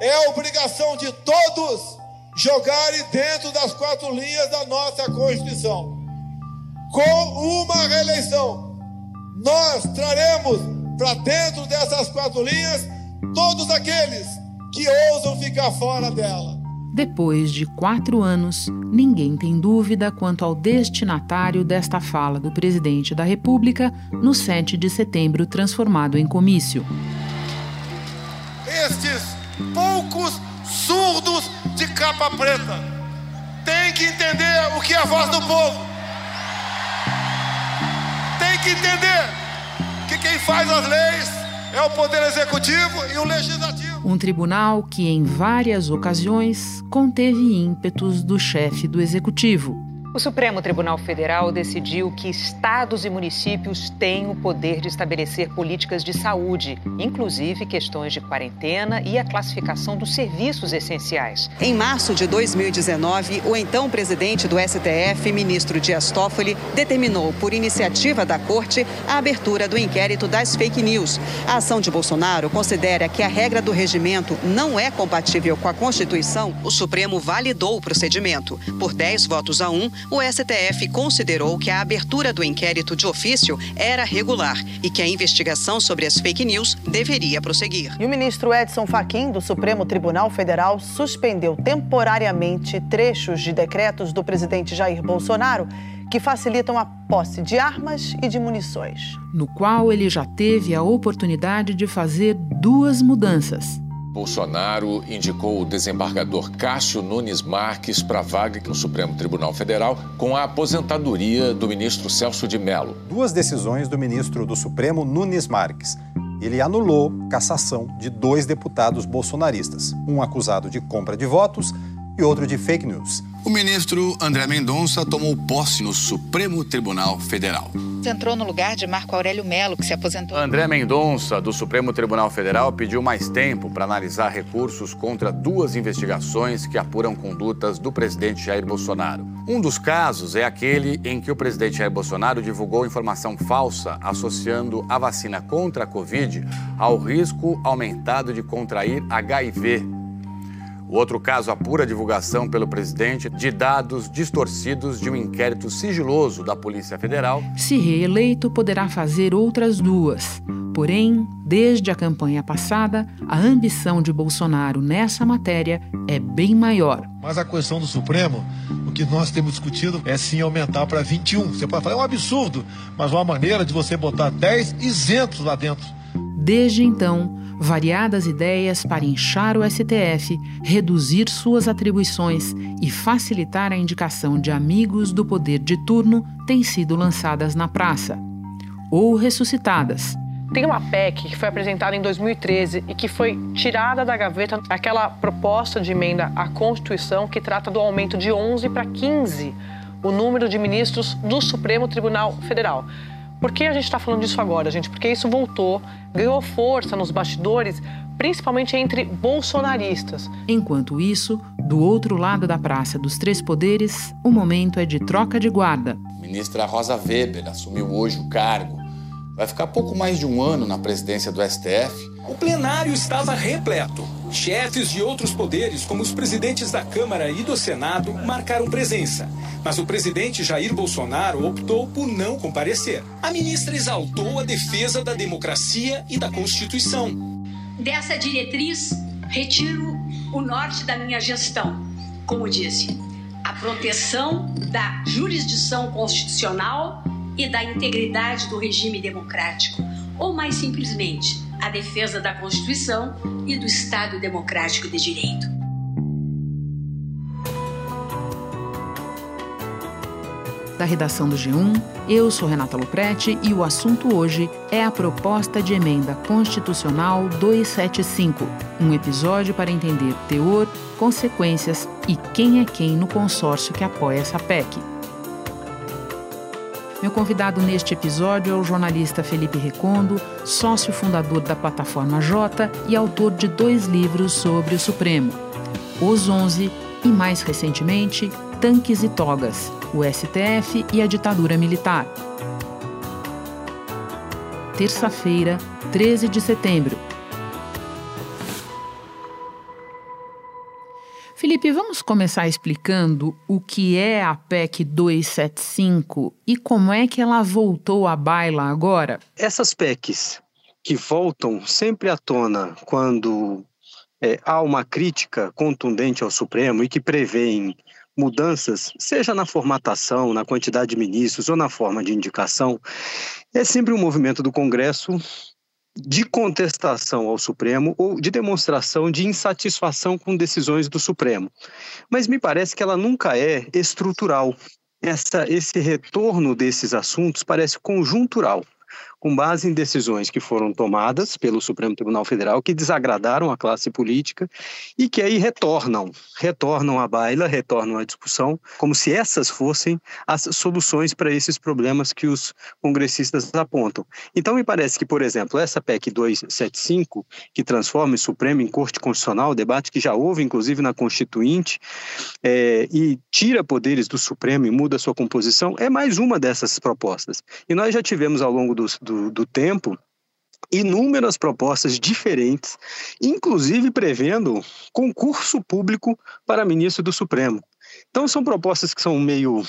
É obrigação de todos jogarem dentro das quatro linhas da nossa Constituição. Com uma reeleição, nós traremos para dentro dessas quatro linhas todos aqueles que ousam ficar fora dela. Depois de quatro anos, ninguém tem dúvida quanto ao destinatário desta fala do presidente da República no 7 de setembro, transformado em comício. Estes poucos surdos de capa preta têm que entender o que é a voz do povo. Tem que entender que quem faz as leis é o Poder Executivo e o Legislativo. Um tribunal que, em várias ocasiões, conteve ímpetos do chefe do executivo. O Supremo Tribunal Federal decidiu que estados e municípios têm o poder de estabelecer políticas de saúde, inclusive questões de quarentena e a classificação dos serviços essenciais. Em março de 2019, o então presidente do STF, ministro Dias Toffoli, determinou, por iniciativa da Corte, a abertura do inquérito das fake news. A ação de Bolsonaro considera que a regra do regimento não é compatível com a Constituição. O Supremo validou o procedimento. Por 10 votos a 1, o STF considerou que a abertura do inquérito de ofício era regular e que a investigação sobre as fake news deveria prosseguir. E o ministro Edson Fachin, do Supremo Tribunal Federal, suspendeu temporariamente trechos de decretos do presidente Jair Bolsonaro que facilitam a posse de armas e de munições. No qual ele já teve a oportunidade de fazer duas mudanças. Bolsonaro indicou o desembargador Cássio Nunes Marques para a vaga no Supremo Tribunal Federal com a aposentadoria do ministro Celso de Mello. Duas decisões do ministro do Supremo Nunes Marques. Ele anulou cassação de dois deputados bolsonaristas, um acusado de compra de votos e outro de fake news. O ministro André Mendonça tomou posse no Supremo Tribunal Federal. Entrou no lugar de Marco Aurélio Melo, que se aposentou. André Mendonça, do Supremo Tribunal Federal, pediu mais tempo para analisar recursos contra duas investigações que apuram condutas do presidente Jair Bolsonaro. Um dos casos é aquele em que o presidente Jair Bolsonaro divulgou informação falsa associando a vacina contra a Covid ao risco aumentado de contrair HIV o outro caso apura a divulgação pelo presidente de dados distorcidos de um inquérito sigiloso da Polícia Federal. Se reeleito, poderá fazer outras duas. Porém, desde a campanha passada, a ambição de Bolsonaro nessa matéria é bem maior. Mas a questão do Supremo, o que nós temos discutido é sim aumentar para 21. Você pode falar, é um absurdo, mas uma maneira de você botar 10 isentos lá dentro. Desde então, variadas ideias para inchar o STF, reduzir suas atribuições e facilitar a indicação de amigos do poder de turno têm sido lançadas na praça ou ressuscitadas. Tem uma PEC que foi apresentada em 2013 e que foi tirada da gaveta aquela proposta de emenda à Constituição que trata do aumento de 11 para 15 o número de ministros do Supremo Tribunal Federal. Por que a gente está falando disso agora, gente? Porque isso voltou, ganhou força nos bastidores, principalmente entre bolsonaristas. Enquanto isso, do outro lado da Praça dos Três Poderes, o momento é de troca de guarda. ministra Rosa Weber assumiu hoje o cargo. Vai ficar pouco mais de um ano na presidência do STF o plenário estava repleto. Chefes de outros poderes, como os presidentes da Câmara e do Senado, marcaram presença. Mas o presidente Jair Bolsonaro optou por não comparecer. A ministra exaltou a defesa da democracia e da Constituição. Dessa diretriz, retiro o norte da minha gestão. Como disse, a proteção da jurisdição constitucional e da integridade do regime democrático. Ou mais simplesmente, a defesa da Constituição e do Estado Democrático de Direito. Da redação do G1, eu sou Renata Luprete e o assunto hoje é a proposta de emenda constitucional 275, um episódio para entender teor, consequências e quem é quem no consórcio que apoia essa PEC. Meu convidado neste episódio é o jornalista Felipe Recondo, sócio fundador da plataforma J e autor de dois livros sobre o Supremo: Os Onze e, mais recentemente, Tanques e Togas, o STF e a ditadura militar. Terça-feira, 13 de setembro. Felipe, vamos começar explicando o que é a PEC 275 e como é que ela voltou à baila agora? Essas PECs que voltam sempre à tona quando é, há uma crítica contundente ao Supremo e que prevêem mudanças, seja na formatação, na quantidade de ministros ou na forma de indicação, é sempre um movimento do Congresso de contestação ao Supremo ou de demonstração de insatisfação com decisões do Supremo. Mas me parece que ela nunca é estrutural. Essa, esse retorno desses assuntos parece conjuntural com base em decisões que foram tomadas pelo Supremo Tribunal Federal que desagradaram a classe política e que aí retornam, retornam à baila, retornam à discussão, como se essas fossem as soluções para esses problemas que os congressistas apontam. Então, me parece que, por exemplo, essa PEC 275, que transforma o Supremo em Corte Constitucional, debate que já houve, inclusive, na Constituinte, é, e tira poderes do Supremo e muda sua composição, é mais uma dessas propostas. E nós já tivemos ao longo do, do do, do tempo inúmeras propostas diferentes, inclusive prevendo concurso público para ministro do Supremo. Então, são propostas que são meio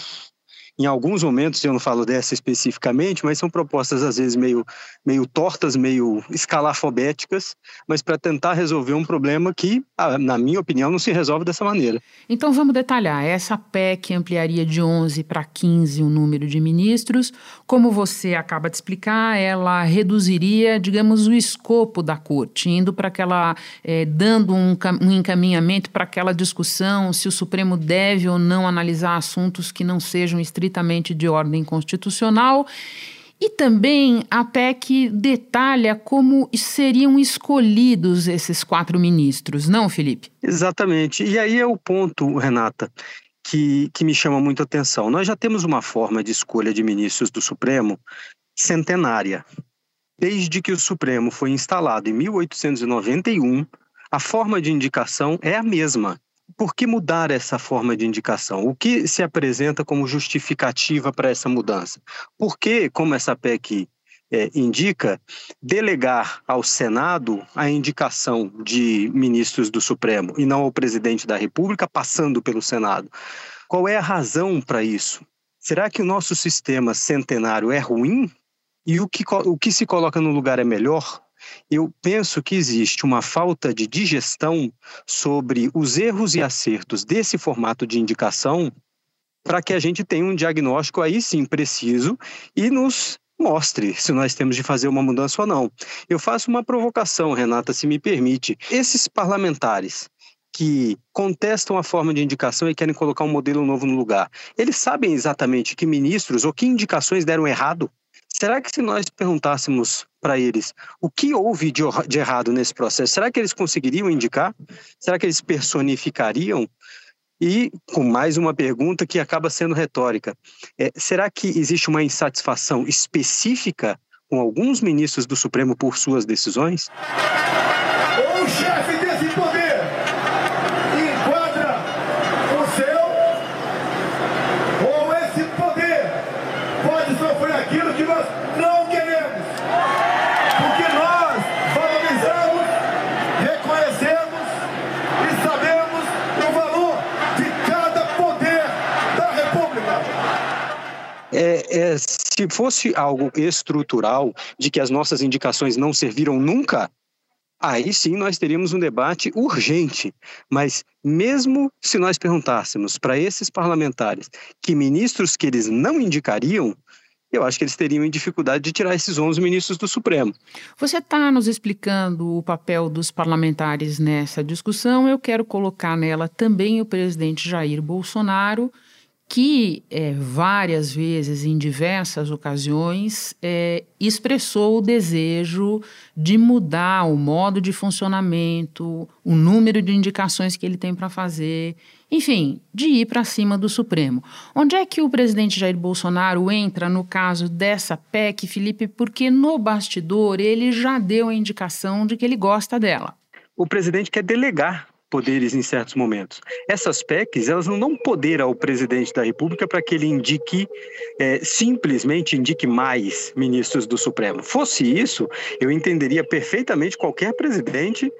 em alguns momentos, eu não falo dessa especificamente, mas são propostas às vezes meio, meio tortas, meio escalafobéticas, mas para tentar resolver um problema que, na minha opinião, não se resolve dessa maneira. Então vamos detalhar. Essa PEC ampliaria de 11 para 15 o número de ministros. Como você acaba de explicar, ela reduziria, digamos, o escopo da corte, indo para aquela, é, dando um, um encaminhamento para aquela discussão se o Supremo deve ou não analisar assuntos que não sejam estritamente estritamente de ordem constitucional. E também a PEC detalha como seriam escolhidos esses quatro ministros, não, Felipe? Exatamente. E aí é o ponto, Renata, que, que me chama muito a atenção. Nós já temos uma forma de escolha de ministros do Supremo centenária. Desde que o Supremo foi instalado em 1891, a forma de indicação é a mesma por que mudar essa forma de indicação? O que se apresenta como justificativa para essa mudança? Por que, como essa PEC é, indica, delegar ao Senado a indicação de ministros do Supremo e não ao presidente da República, passando pelo Senado? Qual é a razão para isso? Será que o nosso sistema centenário é ruim? E o que, o que se coloca no lugar é melhor? Eu penso que existe uma falta de digestão sobre os erros e acertos desse formato de indicação para que a gente tenha um diagnóstico aí sim preciso e nos mostre se nós temos de fazer uma mudança ou não. Eu faço uma provocação, Renata, se me permite. Esses parlamentares que contestam a forma de indicação e querem colocar um modelo novo no lugar, eles sabem exatamente que ministros ou que indicações deram errado? Será que se nós perguntássemos para eles o que houve de, de, errado nesse processo, será que eles conseguiriam indicar? Será que eles personificariam? E com mais uma pergunta que acaba sendo retórica: é, será que existe uma insatisfação específica com alguns ministros do Supremo por suas decisões? O chefe desse poder É, se fosse algo estrutural, de que as nossas indicações não serviram nunca, aí sim nós teríamos um debate urgente. Mas mesmo se nós perguntássemos para esses parlamentares que ministros que eles não indicariam, eu acho que eles teriam dificuldade de tirar esses 11 ministros do Supremo. Você está nos explicando o papel dos parlamentares nessa discussão. Eu quero colocar nela também o presidente Jair Bolsonaro que é, várias vezes, em diversas ocasiões, é, expressou o desejo de mudar o modo de funcionamento, o número de indicações que ele tem para fazer, enfim, de ir para cima do Supremo. Onde é que o presidente Jair Bolsonaro entra no caso dessa PEC, Felipe? Porque no bastidor ele já deu a indicação de que ele gosta dela. O presidente quer delegar poderes em certos momentos. Essas PECs, elas não dão poder ao presidente da República para que ele indique, é, simplesmente indique mais ministros do Supremo. Fosse isso, eu entenderia perfeitamente qualquer presidente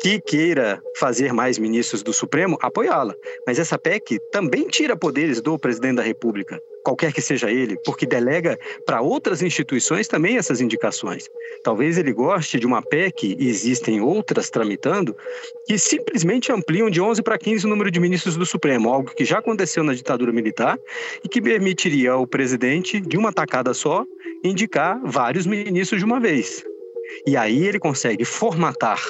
que queira fazer mais ministros do Supremo, apoiá-la. Mas essa PEC também tira poderes do presidente da República, qualquer que seja ele, porque delega para outras instituições também essas indicações. Talvez ele goste de uma PEC, e existem outras tramitando, que simplesmente ampliam de 11 para 15 o número de ministros do Supremo, algo que já aconteceu na ditadura militar e que permitiria ao presidente, de uma tacada só, indicar vários ministros de uma vez. E aí ele consegue formatar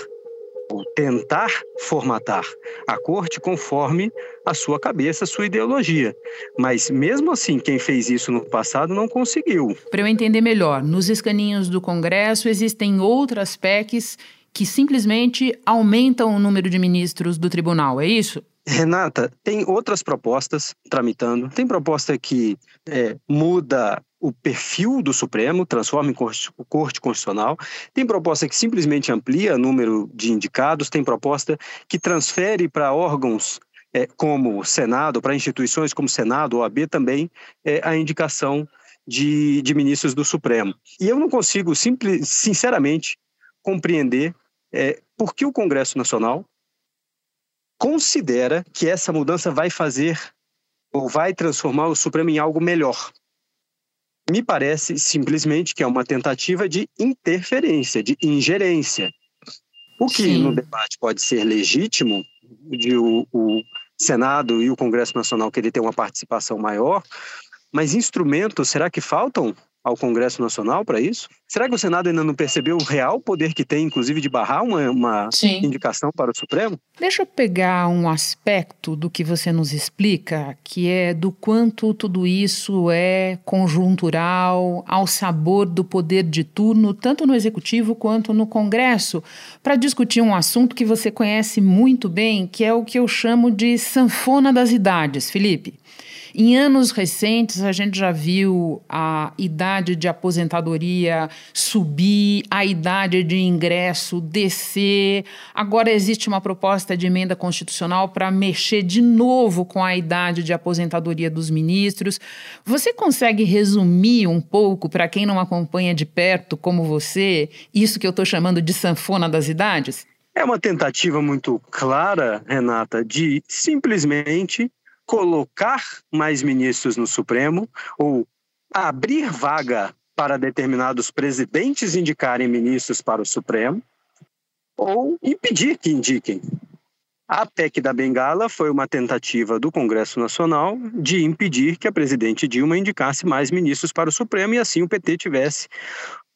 ou tentar formatar a corte conforme a sua cabeça, a sua ideologia. Mas mesmo assim, quem fez isso no passado não conseguiu. Para eu entender melhor, nos escaninhos do Congresso existem outras PECs que simplesmente aumentam o número de ministros do tribunal, é isso? Renata, tem outras propostas tramitando. Tem proposta que é, muda o perfil do Supremo, transforma em corte, constitucional. Tem proposta que simplesmente amplia o número de indicados. Tem proposta que transfere para órgãos é, como Senado, para instituições como Senado, OAB também, é, a indicação de, de ministros do Supremo. E eu não consigo, simples, sinceramente, compreender é, por que o Congresso Nacional considera que essa mudança vai fazer ou vai transformar o Supremo em algo melhor. Me parece simplesmente que é uma tentativa de interferência, de ingerência. O que Sim. no debate pode ser legítimo, de o, o Senado e o Congresso Nacional querer ter uma participação maior, mas instrumentos, será que faltam ao Congresso Nacional para isso? Será que o Senado ainda não percebeu o real poder que tem, inclusive, de barrar uma, uma indicação para o Supremo? Deixa eu pegar um aspecto do que você nos explica, que é do quanto tudo isso é conjuntural, ao sabor do poder de turno, tanto no Executivo quanto no Congresso, para discutir um assunto que você conhece muito bem, que é o que eu chamo de sanfona das idades, Felipe. Em anos recentes, a gente já viu a idade de aposentadoria subir, a idade de ingresso descer. Agora existe uma proposta de emenda constitucional para mexer de novo com a idade de aposentadoria dos ministros. Você consegue resumir um pouco, para quem não acompanha de perto como você, isso que eu estou chamando de sanfona das idades? É uma tentativa muito clara, Renata, de simplesmente colocar mais ministros no Supremo ou abrir vaga para determinados presidentes indicarem ministros para o Supremo ou impedir que indiquem. A PEC da Bengala foi uma tentativa do Congresso Nacional de impedir que a presidente Dilma indicasse mais ministros para o Supremo e assim o PT tivesse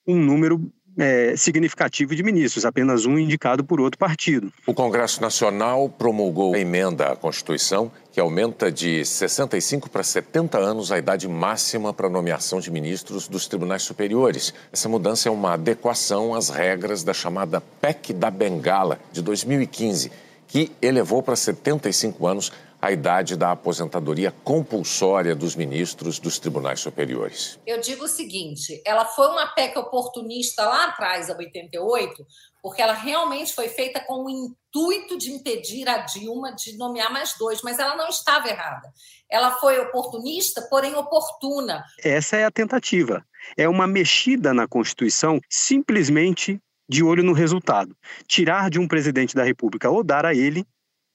um número é, significativo de ministros, apenas um indicado por outro partido. O Congresso Nacional promulgou a emenda à Constituição que aumenta de 65 para 70 anos a idade máxima para nomeação de ministros dos tribunais superiores. Essa mudança é uma adequação às regras da chamada PEC da Bengala de 2015, que elevou para 75 anos a idade da aposentadoria compulsória dos ministros dos tribunais superiores. Eu digo o seguinte: ela foi uma PEC oportunista lá atrás, a 88, porque ela realmente foi feita com o intuito de impedir a Dilma de nomear mais dois, mas ela não estava errada. Ela foi oportunista, porém oportuna. Essa é a tentativa. É uma mexida na Constituição simplesmente de olho no resultado. Tirar de um presidente da República ou dar a ele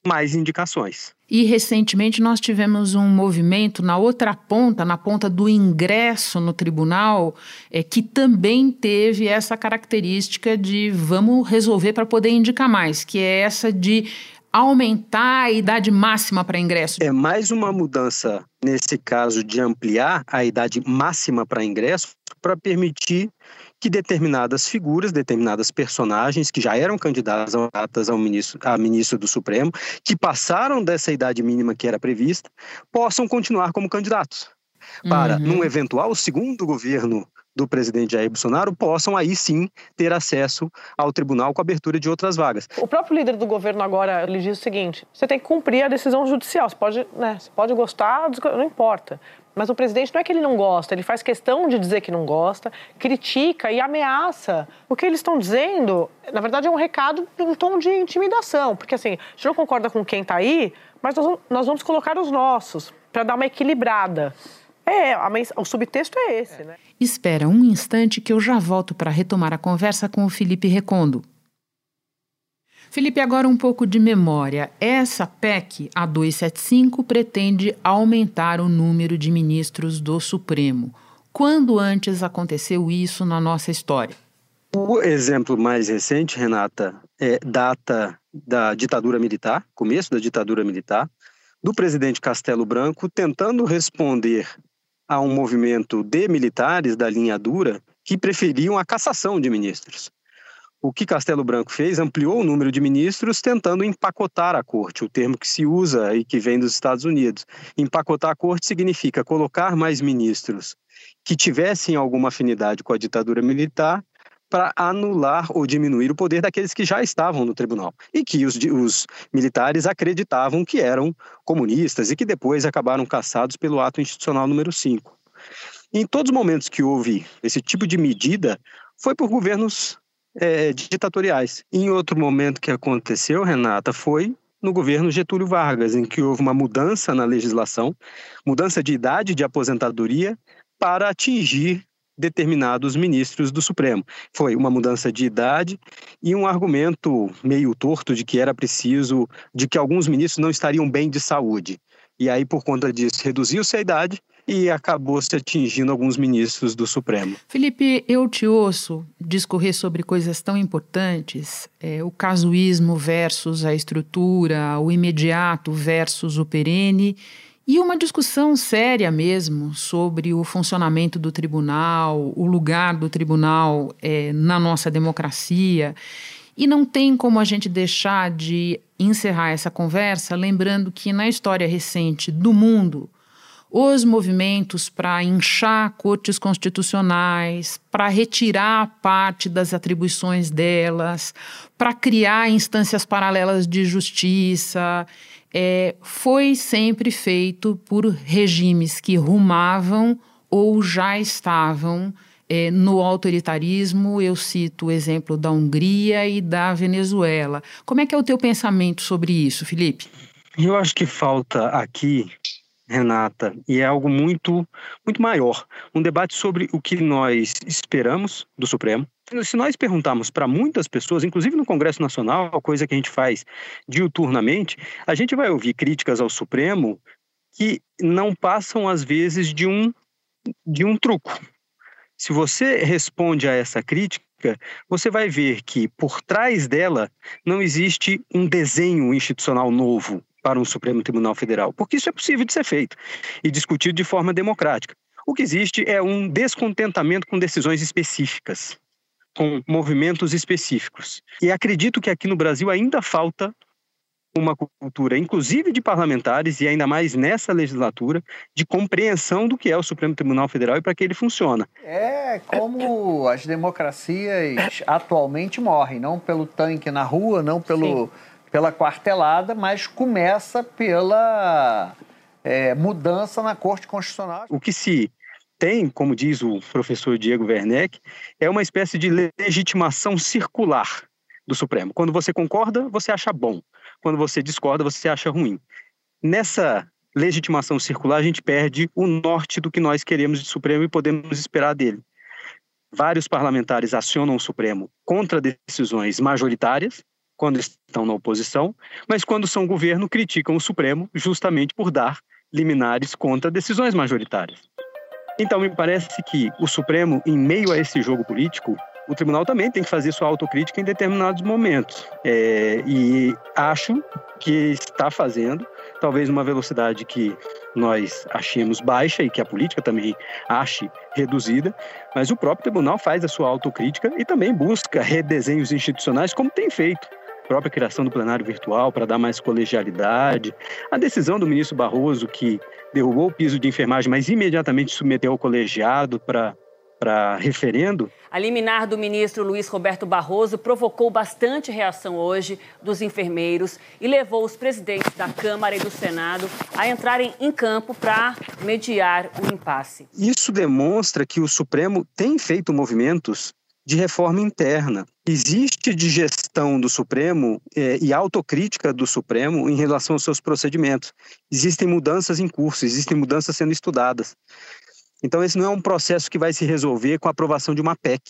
mais indicações. E recentemente nós tivemos um movimento na outra ponta, na ponta do ingresso no tribunal, é, que também teve essa característica de vamos resolver para poder indicar mais, que é essa de aumentar a idade máxima para ingresso. É mais uma mudança nesse caso de ampliar a idade máxima para ingresso para permitir que determinadas figuras, determinadas personagens que já eram candidatas ao ministro, a ministro do Supremo, que passaram dessa idade mínima que era prevista, possam continuar como candidatos. Para, uhum. num eventual segundo governo do presidente Jair Bolsonaro possam aí sim ter acesso ao tribunal com abertura de outras vagas. O próprio líder do governo agora ele diz o seguinte: você tem que cumprir a decisão judicial. Você pode, né, você pode gostar, não importa. Mas o presidente não é que ele não gosta, ele faz questão de dizer que não gosta, critica e ameaça. O que eles estão dizendo, na verdade, é um recado em tom de intimidação. Porque assim, a gente não concorda com quem está aí, mas nós, vamos colocar os nossos para dar uma equilibrada. É, o subtexto é esse, né? Espera um instante que eu já volto para retomar a conversa com o Felipe Recondo. Felipe, agora um pouco de memória. Essa PEC, a 275, pretende aumentar o número de ministros do Supremo. Quando antes aconteceu isso na nossa história? O exemplo mais recente, Renata, é data da ditadura militar, começo da ditadura militar, do presidente Castelo Branco tentando responder a um movimento de militares da linha dura que preferiam a cassação de ministros. O que Castelo Branco fez, ampliou o número de ministros, tentando empacotar a corte, o termo que se usa e que vem dos Estados Unidos. Empacotar a corte significa colocar mais ministros que tivessem alguma afinidade com a ditadura militar para anular ou diminuir o poder daqueles que já estavam no tribunal e que os, os, militares acreditavam que eram comunistas e que depois acabaram caçados pelo ato institucional número 5. Em todos os momentos que houve esse tipo de medida, foi por governos é, ditatoriais. Em outro momento que aconteceu, Renata, foi no governo Getúlio Vargas, em que houve uma mudança na legislação, mudança de idade de aposentadoria para atingir determinados ministros do Supremo. Foi uma mudança de idade e um argumento meio torto de que era preciso, de que alguns ministros não estariam bem de saúde. E aí, por conta disso, reduziu-se a idade e acabou se atingindo alguns ministros do Supremo. Felipe, eu te ouço discorrer sobre coisas tão importantes, é, o casuísmo versus a estrutura, o imediato versus o perene, e uma discussão séria mesmo sobre o funcionamento do tribunal, o lugar do tribunal é, na nossa democracia. E não tem como a gente deixar de encerrar essa conversa lembrando que na história recente do mundo, os movimentos para inchar cortes constitucionais, para retirar parte das atribuições delas, para criar instâncias paralelas de justiça, é, foi sempre feito por regimes que rumavam ou já estavam é, no autoritarismo. Eu cito o exemplo da Hungria e da Venezuela. Como é que é o teu pensamento sobre isso, Felipe? Eu acho que falta aqui Renata, e é algo muito, muito maior. Um debate sobre o que nós esperamos do Supremo. Se nós perguntarmos para muitas pessoas, inclusive no Congresso Nacional, coisa que a gente faz diuturnamente, a gente vai ouvir críticas ao Supremo que não passam, às vezes, de um, de um truco. Se você responde a essa crítica, você vai ver que por trás dela não existe um desenho institucional novo, para um Supremo Tribunal Federal, porque isso é possível de ser feito e discutido de forma democrática. O que existe é um descontentamento com decisões específicas, com movimentos específicos. E acredito que aqui no Brasil ainda falta uma cultura, inclusive de parlamentares, e ainda mais nessa legislatura, de compreensão do que é o Supremo Tribunal Federal e para que ele funciona. É como as democracias atualmente morrem, não pelo tanque na rua, não pelo. Sim pela quartelada, mas começa pela é, mudança na Corte Constitucional. O que se tem, como diz o professor Diego Werneck, é uma espécie de legitimação circular do Supremo. Quando você concorda, você acha bom. Quando você discorda, você acha ruim. Nessa legitimação circular, a gente perde o norte do que nós queremos de Supremo e podemos esperar dele. Vários parlamentares acionam o Supremo contra decisões majoritárias, quando estão na oposição, mas quando são governo, criticam o Supremo justamente por dar liminares contra decisões majoritárias. Então, me parece que o Supremo, em meio a esse jogo político, o tribunal também tem que fazer sua autocrítica em determinados momentos. É, e acho que está fazendo, talvez numa velocidade que nós achemos baixa e que a política também ache reduzida, mas o próprio tribunal faz a sua autocrítica e também busca redesenhos institucionais, como tem feito própria criação do plenário virtual para dar mais colegialidade, a decisão do ministro Barroso que derrubou o piso de enfermagem, mas imediatamente submeteu ao colegiado para para referendo. A liminar do ministro Luiz Roberto Barroso provocou bastante reação hoje dos enfermeiros e levou os presidentes da Câmara e do Senado a entrarem em campo para mediar o impasse. Isso demonstra que o Supremo tem feito movimentos de reforma interna. Existe de gestão do Supremo é, e autocrítica do Supremo em relação aos seus procedimentos. Existem mudanças em curso, existem mudanças sendo estudadas. Então, esse não é um processo que vai se resolver com a aprovação de uma PEC,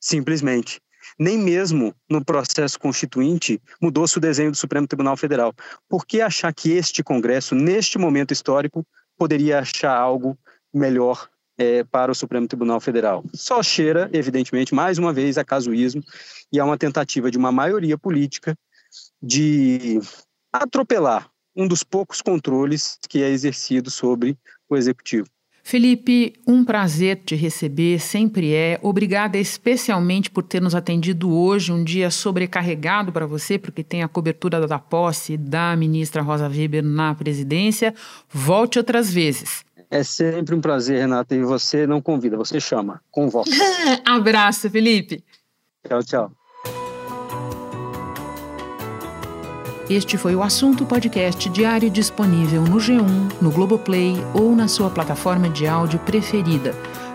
simplesmente. nem mesmo no processo constituinte mudou-se o desenho do Supremo Tribunal Federal. Por que achar que este Congresso, neste momento histórico, poderia achar algo melhor é, para o Supremo Tribunal Federal? Só cheira, evidentemente, mais uma vez, a casuísmo e a uma tentativa de uma maioria política de atropelar um dos poucos controles que é exercido sobre o Executivo. Felipe, um prazer te receber, sempre é. Obrigada especialmente por ter nos atendido hoje, um dia sobrecarregado para você, porque tem a cobertura da posse da ministra Rosa Weber na presidência. Volte outras vezes. É sempre um prazer, Renata, e você não convida, você chama, convoca. Abraço, Felipe. Tchau, tchau. Este foi o assunto podcast diário disponível no G1, no Globoplay ou na sua plataforma de áudio preferida.